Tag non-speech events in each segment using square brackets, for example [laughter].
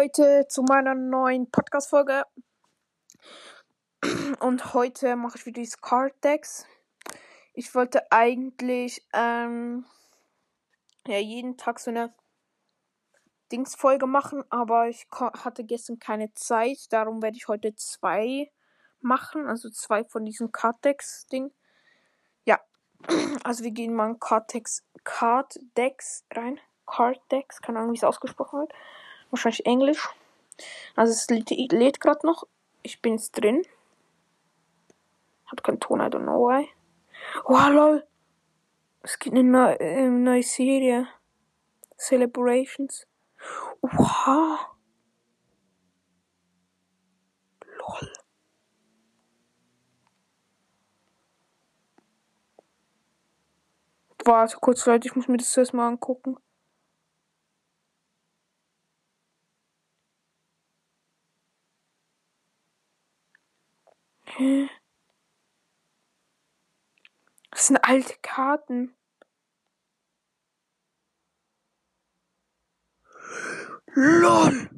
Leute zu meiner neuen Podcast-Folge. Und heute mache ich wieder dieses Card Decks. Ich wollte eigentlich ähm, ja, jeden Tag so eine Dingsfolge machen, aber ich hatte gestern keine Zeit. Darum werde ich heute zwei machen, also zwei von diesen Card Decks Ding. Ja, also wir gehen mal in Card Decks, Card Decks rein. Card Decks, keine Ahnung, wie es ausgesprochen wird. Wahrscheinlich Englisch. Also es lädt, lädt gerade noch. Ich bin jetzt drin. Hat keinen Ton, I don't know why. Oh, lol. Es gibt eine neue, äh, neue Serie. Celebrations. Oha. Lol. Warte kurz, Leute, ich muss mir das zuerst mal angucken. Das sind alte Karten. LOL!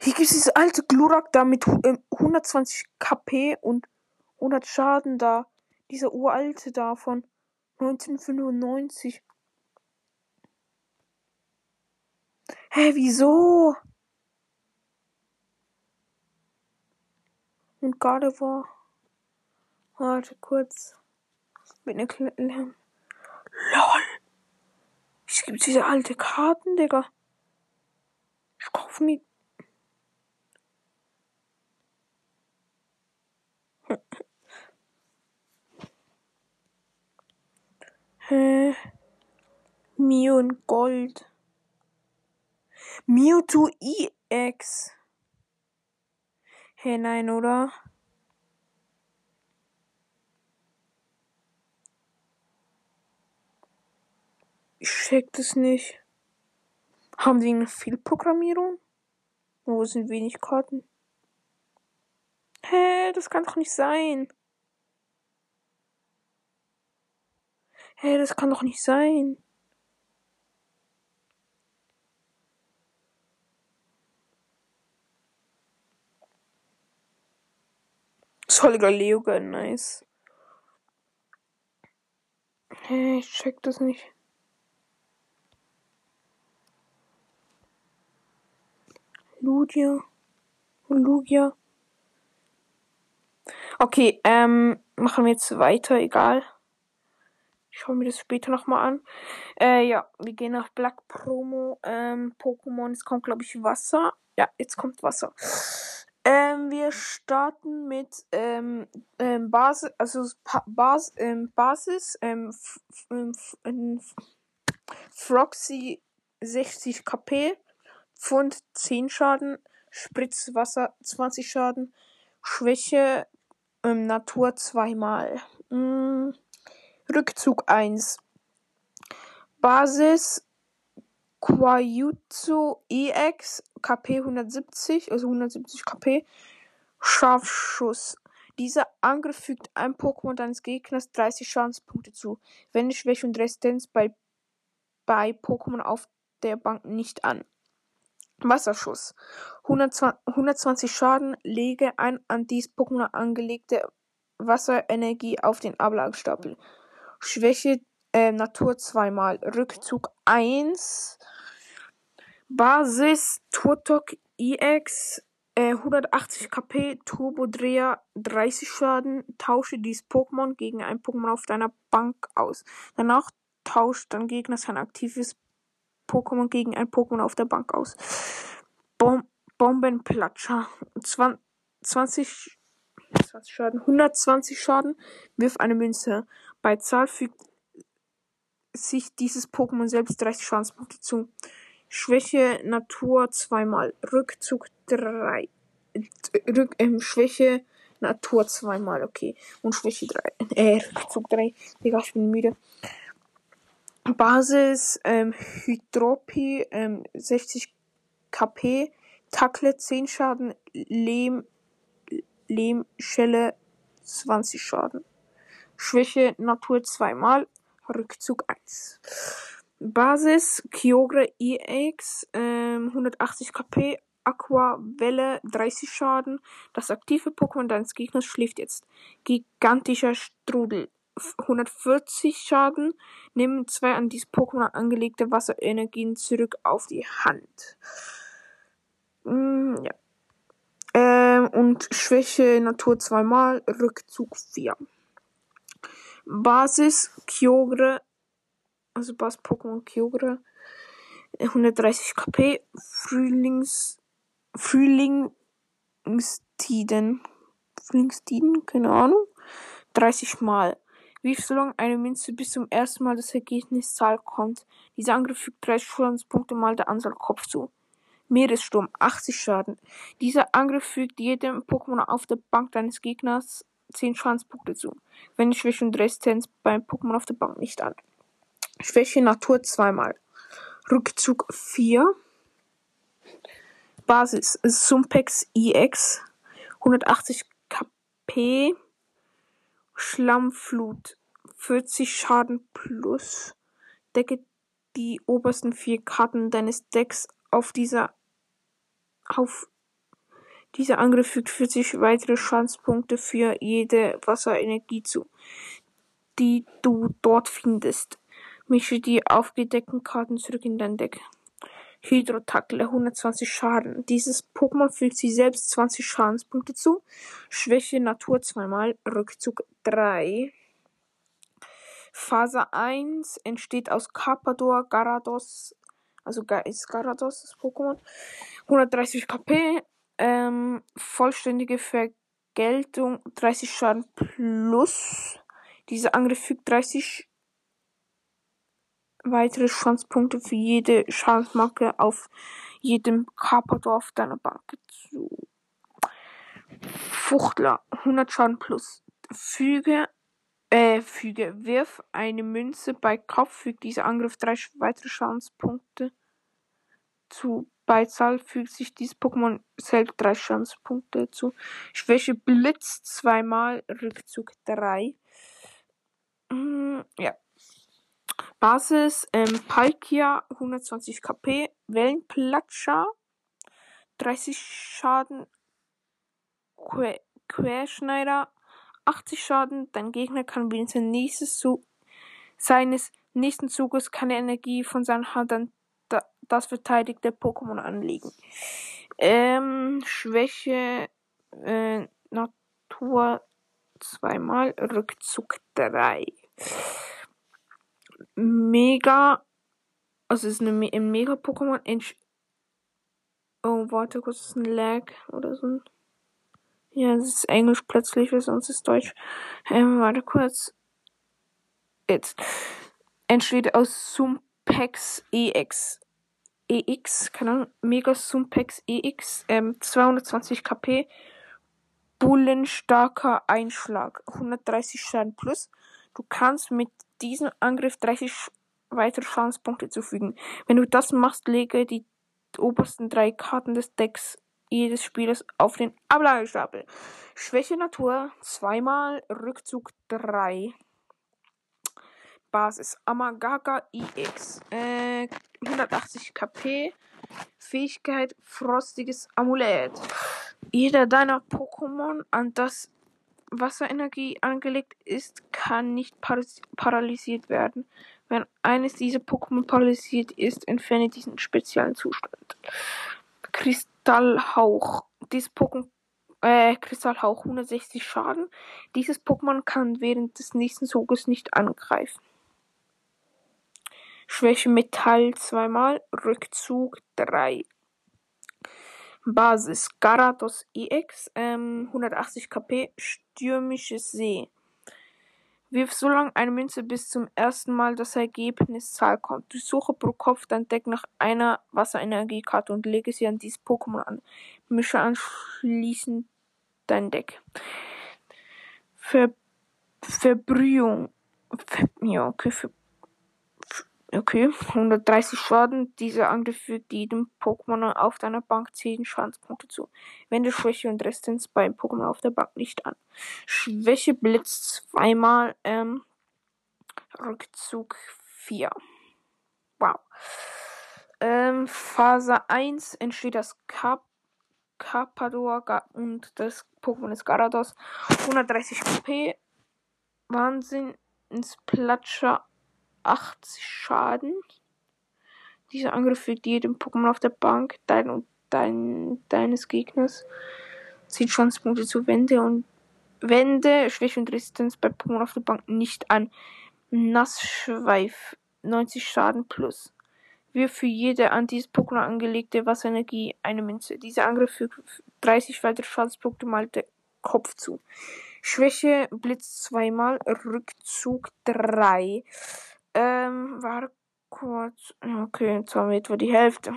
Hier gibt es diese alte Glurak da mit 120 ähm, KP und 100 Schaden da. Dieser uralte da von 1995. Hä, wieso? Und war. Warte kurz. Mit einer kleinen. LOL! Es gibt diese alte Karten, Digga. Ich kauf mir. [laughs] Hä? Mew und Gold. Mewtwo EX. Hä, hey, nein, oder? Ich check das nicht. Haben die eine Fehlprogrammierung? Wo sind wenig Karten? Hä, das kann doch nicht sein. Hä, das kann doch nicht sein. Soliger Leoga, nice. Hey, ich check das nicht. Lugia. Lugia. Okay, ähm, machen wir jetzt weiter, egal. Ich schaue mir das später nochmal an. Äh, ja, wir gehen nach Black Promo. Ähm, Pokémon. Es kommt, glaube ich, Wasser. Ja, jetzt kommt Wasser. Ähm, wir starten mit ähm, ähm, Basis, also Bas ähm, Basis, ähm, ähm Froxy 60 KP. Pfund 10 Schaden, Spritzwasser 20 Schaden, Schwäche ähm, Natur zweimal. Mm, Rückzug 1. Basis Quajutsu EX KP 170, also 170 KP. Scharfschuss. Dieser Angriff fügt einem Pokémon deines Gegners 30 Schadenspunkte zu. Wende Schwäche und Resistenz bei, bei Pokémon auf der Bank nicht an. Wasserschuss. 120 Schaden. Lege ein an dies Pokémon angelegte Wasserenergie auf den Ablagestapel. Schwäche äh, Natur zweimal. Rückzug 1. Basis Turtok EX äh, 180 KP Turbodreher 30 Schaden. Tausche dies Pokémon gegen ein Pokémon auf deiner Bank aus. Danach tauscht dein Gegner sein aktives Pokémon gegen ein Pokémon auf der Bank aus. Bom Bombenplatscher. 20, 20 Schaden. 120 Schaden. Wirf eine Münze. Bei Zahl fügt sich dieses Pokémon selbst 30 Schadenspunkte zu. Schwäche Natur zweimal. Rückzug 3. Rück, ähm, Schwäche Natur zweimal, okay. Und Schwäche 3. Äh, Rückzug 3. Digga, ich bin müde. Basis ähm, Hydropi ähm, 60 KP, Tackle 10 Schaden, Lehm, Lehmschelle 20 Schaden. Schwäche Natur zweimal, Rückzug 1. Basis Kyogre EX, ähm, 180 KP, Aqua Welle 30 Schaden. Das aktive Pokémon deines Gegners schläft jetzt. Gigantischer Strudel 140 Schaden. Nehmen zwei an dieses Pokémon angelegte Wasserenergien zurück auf die Hand. Mm, ja. Ähm, und Schwäche Natur zweimal, Rückzug 4. Basis Kyogre, also Basis Pokémon Kyogre, 130 KP, Frühlings, Frühlingstiden, Frühlingstiden, keine Ahnung, 30 Mal. Wirf so lange eine Münze bis zum ersten Mal das Ergebniszahl kommt. Dieser Angriff fügt 30 Schadenspunkte mal der Anzahl Kopf zu. Meeressturm, 80 Schaden. Dieser Angriff fügt jedem Pokémon auf der Bank deines Gegners 10 Schadenspunkte zu. Wende Schwäche und Resistenz beim Pokémon auf der Bank nicht an. Schwäche Natur zweimal. Rückzug 4. Basis Sumpex EX 180 KP Schlammflut 40 Schaden plus. Decke die obersten vier Karten deines Decks auf dieser auf dieser Angriff fügt 40 weitere Schadenspunkte für jede Wasserenergie zu, die du dort findest. Mische die aufgedeckten Karten zurück in dein Deck. Hydrotackle 120 Schaden. Dieses Pokémon fügt sich selbst 20 Schadenspunkte zu. Schwäche Natur zweimal, Rückzug 3. Phase 1 entsteht aus Carpador, Garados, also ist Garados das Pokémon. 130 KP, ähm, vollständige Vergeltung, 30 Schaden plus. Dieser Angriff fügt 30 weitere Schadenspunkte für jede Schadensmarke auf jedem Kaperdorf deiner Bank zu. Fuchtler, 100 Schaden plus. Füge, äh, füge, wirf eine Münze bei Kopf, fügt dieser Angriff drei weitere Schadenspunkte zu. Bei Zahl fügt sich dieses Pokémon selbst drei Schadenspunkte zu. Schwäche Blitz zweimal, Rückzug drei. Mm, ja. Basis ähm, Palkia 120 KP, Wellenplatscher 30 Schaden, que Querschneider 80 Schaden. Dein Gegner kann wenigstens nächstes Zug seines nächsten Zuges keine Energie von seiner Hand an da das verteidigte Pokémon anlegen. Ähm, Schwäche äh, Natur zweimal, Rückzug 3 mega. Also es ist eine, ein mega Pokémon. Oh, warte kurz, ist ein Lag oder so. Ja, es ist Englisch plötzlich, weil sonst ist Deutsch. Ähm, warte kurz. Jetzt. Entsteht aus Sumpex EX. EX, keine Ahnung, Mega Sumpex EX, ähm, 220 KP, bullenstarker Einschlag, 130 Schaden plus. Du kannst mit diesem Angriff 30 weitere Schadenspunkte zufügen. Wenn du das machst, lege die obersten drei Karten des Decks jedes Spielers auf den Ablagestapel. Schwäche Natur, zweimal, Rückzug 3. Basis Amagaga EX. Äh, 180 KP. Fähigkeit Frostiges Amulett. Jeder deiner Pokémon, an das Wasserenergie angelegt ist, kann nicht paralysiert werden. Wenn eines dieser Pokémon paralysiert ist, entferne diesen speziellen Zustand. Kristallhauch. Dieses Pokémon äh, Kristallhauch 160 Schaden. Dieses Pokémon kann während des nächsten Zuges nicht angreifen. Schwäche Metall zweimal, Rückzug 3. Basis Garados EX, ähm, 180 KP, Stürmisches See. Wirf so lange eine Münze, bis zum ersten Mal das Ergebniszahl kommt. Durchsuche pro Kopf dein Deck nach einer Wasserenergiekarte und lege sie an dieses Pokémon an. Mische anschließend dein Deck. Ver Verbrühung. Ver ja, okay, Ver Okay, 130 Schaden. Dieser Angriff fügt jedem Pokémon auf deiner Bank 10 Schadenspunkte zu. Wende Schwäche und Resistenz beim Pokémon auf der Bank nicht an. Schwäche Blitz zweimal, ähm, Rückzug 4. Wow. Ähm, Phase 1 entsteht das Kap Carpador und das Pokémon ist Garados. 130 KP. Wahnsinn. Ins Platscher 80 Schaden. Dieser Angriff fügt jedem Pokémon auf der Bank dein und dein, deines Gegners. Zieht Chancepunkte zu Wände und Wände, Schwäche und Resistenz bei Pokémon auf der Bank nicht an. Nassschweif 90 Schaden plus. Wirft für jede an dieses Pokémon angelegte Wasserenergie eine Münze. Dieser Angriff fügt 30 weitere Schadenspunkte mal der Kopf zu. Schwäche Blitz zweimal, Rückzug 3. Ähm, war kurz. Okay, jetzt haben wir etwa die Hälfte.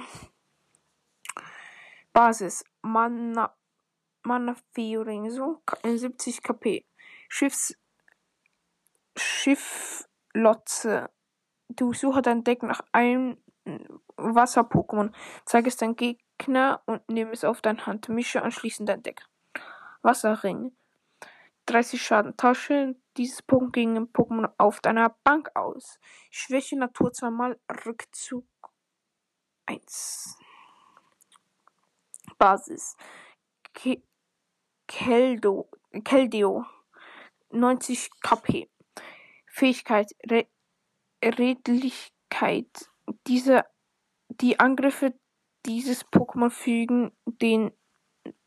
Basis. Mana, Mana Fiorenzo, 70 KP. Schiffs. Schifflotze. Du suchst dein Deck nach einem Wasser-Pokémon. Zeig es deinem Gegner und nimm es auf deine Hand. Mische anschließend dein Deck. Wasserring. 30 Schaden. Tausche dieses Pokémon gegen ein Pokémon auf deiner Bank aus. Schwäche Natur zweimal. Rückzug 1. Basis. Ke Keldo, Keldeo. 90 KP. Fähigkeit. Re Redlichkeit. Diese, die Angriffe dieses Pokémon fügen den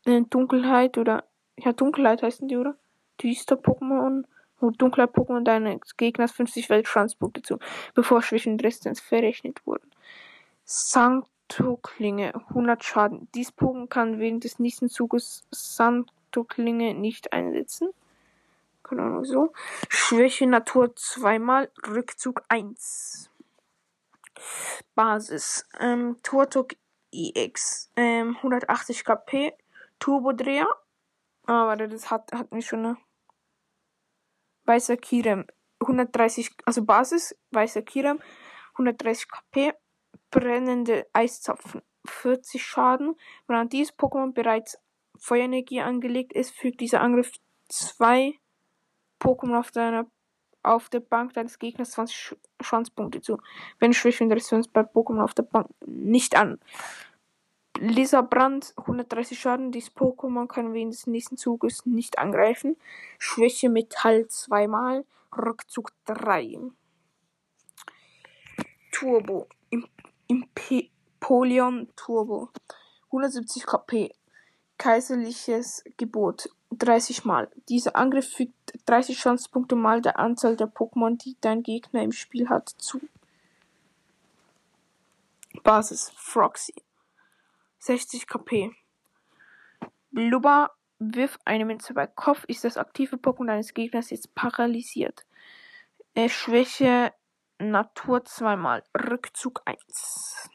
äh, Dunkelheit oder ja Dunkelheit heißen die oder düster Pokémon dunkler Pokémon deines Gegners 50 Weltschanzpunkte zu, bevor Resistenz verrechnet wurden. Sancto-Klinge 100 Schaden. Dies Pokémon kann während des nächsten Zuges Sancto-Klinge nicht einsetzen. Keine so. Schwäche Natur zweimal, Rückzug 1. Basis. Ähm, Turtok EX. Ähm, 180 KP. Turbodreher. Ah, warte, das hat, hat mich schon eine. Weißer Kirem. 130, also Basis, weißer Kirem. 130 KP. Brennende Eiszapfen. 40 Schaden. An dieses Pokémon bereits Feuerenergie angelegt ist, fügt dieser Angriff zwei Pokémon auf deiner auf der Bank deines Gegners 20 Schwanzpunkte zu. Wenn Schwäche und Resistenz bei Pokémon auf der Bank nicht an. Blizzerbrand 130 Schaden. Dieses Pokémon kann während des nächsten Zuges nicht angreifen. Schwäche Metall zweimal. Rückzug 3. Turbo. Impolion Turbo. 170 KP. Kaiserliches Gebot. 30 Mal. Dieser Angriff fügt 30 Chancepunkte mal der Anzahl der Pokémon, die dein Gegner im Spiel hat, zu. Basis Froxy 60 KP. Blubber wirf eine Münze bei Kopf, ist das aktive Pokémon deines Gegners jetzt paralysiert. Äh, Schwäche Natur zweimal, Rückzug 1.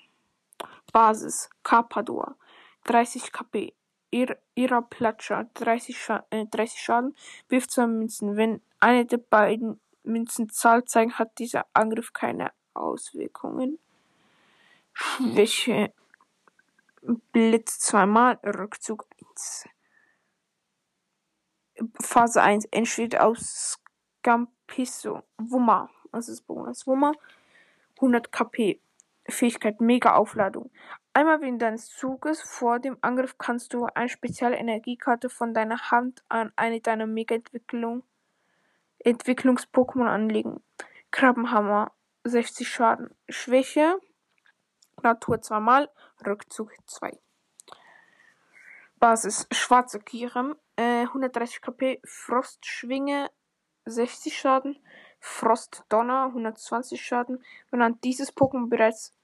Basis Carpador 30 KP. Ir ihrer Platscher 30, Scha äh, 30 Schaden, wirft zwei Münzen. Wenn eine der beiden Münzen Zahl zeigen, hat dieser Angriff keine Auswirkungen. Schwäche Blitz zweimal, Rückzug 1. Phase 1 entsteht aus Scampisso. Wummer. Das ist Bonus. Wummer. 100 KP. Fähigkeit Mega Aufladung. Einmal während deines Zuges vor dem Angriff kannst du eine spezielle Energiekarte von deiner Hand an eine deiner Mega-Entwicklung Entwicklungs-Pokémon anlegen. Krabbenhammer 60 Schaden. Schwäche Natur zweimal, Rückzug 2. Basis Schwarze Kirem äh, 130 KP, Frostschwinge 60 Schaden, Frostdonner 120 Schaden. Wenn an dieses Pokémon bereits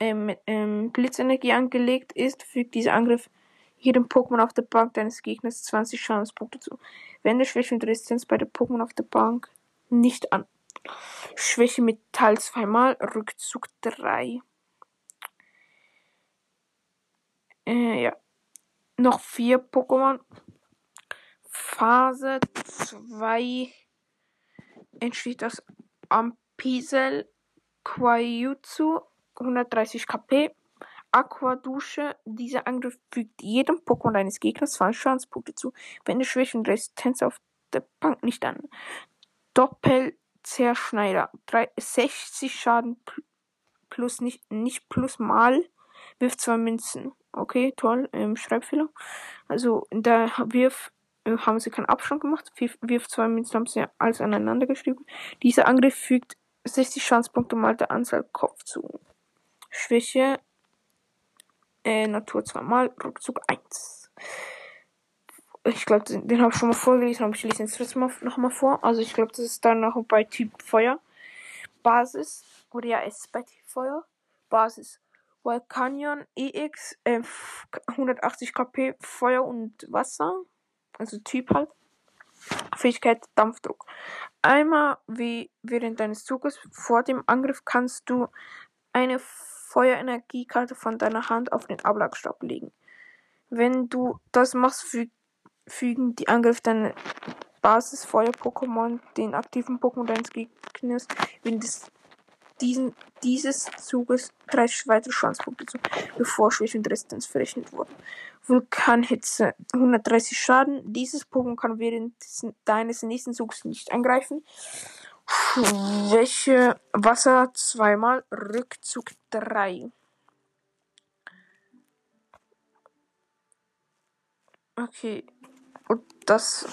ähm, ähm, Blitzenergie angelegt ist, fügt dieser Angriff jedem Pokémon auf der Bank deines Gegners 20 Schadenspunkte zu. Wende Schwäche und Resistenz bei der Pokémon auf der Bank nicht an. Schwäche Metall zweimal, Rückzug 3. Äh, ja. Noch vier Pokémon. Phase 2 entsteht das Ampisel Quajutsu 130 KP. Aquadusche. Dieser Angriff fügt jedem Pokémon deines Gegners 20 Schadenspunkte zu. Wende Schwäche und Resistenz auf der Bank nicht an. Doppelzerschneider. 60 Schaden plus nicht, nicht plus mal, wirf zwei Münzen. Okay, toll, ähm, Schreibfehler. Also der Wirf äh, haben sie keinen Abstand gemacht. Wirf, wirf zwei Münzen haben sie alles aneinander geschrieben. Dieser Angriff fügt 60 Chancepunkte mal der Anzahl Kopf zu. Schwäche, äh, Natur zweimal, Rückzug 1. Ich glaube, den, den habe ich schon mal vorgelesen, aber ich lese jetzt trotzdem nochmal vor. Also ich glaube, das ist dann noch bei Typ Feuer. Basis, oder ja, es ist bei Typ Feuer. Basis. Volcanion EX, äh, 180 KP, Feuer und Wasser. Also Typ halt. Fähigkeit Dampfdruck. Einmal wie während deines Zuges vor dem Angriff kannst du eine Feuerenergiekarte von deiner Hand auf den Ablagestab legen. Wenn du das machst, fü fügen die Angriff deine Basis-Feuer-Pokémon den aktiven Pokémon deines Gegners während des, diesen, dieses Zuges 30 weitere Chancepunkte zu, bevor Schwäche und Resistenz verrechnet wurden. Vulkanhitze 130 Schaden. Dieses Pokémon kann während deines nächsten Zuges nicht angreifen. Schwäche Wasser zweimal, Rückzug 3. Okay, und das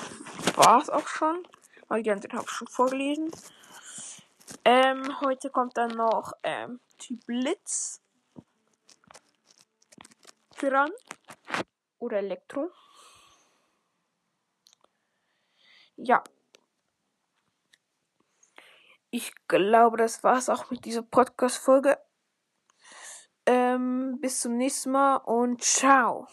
war's auch schon. Weil die anderen habe ich schon vorgelesen. Ähm, heute kommt dann noch ähm, Typ Blitz dran. Oder Elektro. Ja. Ich glaube, das war's auch mit dieser Podcast-Folge. Ähm, bis zum nächsten Mal und ciao.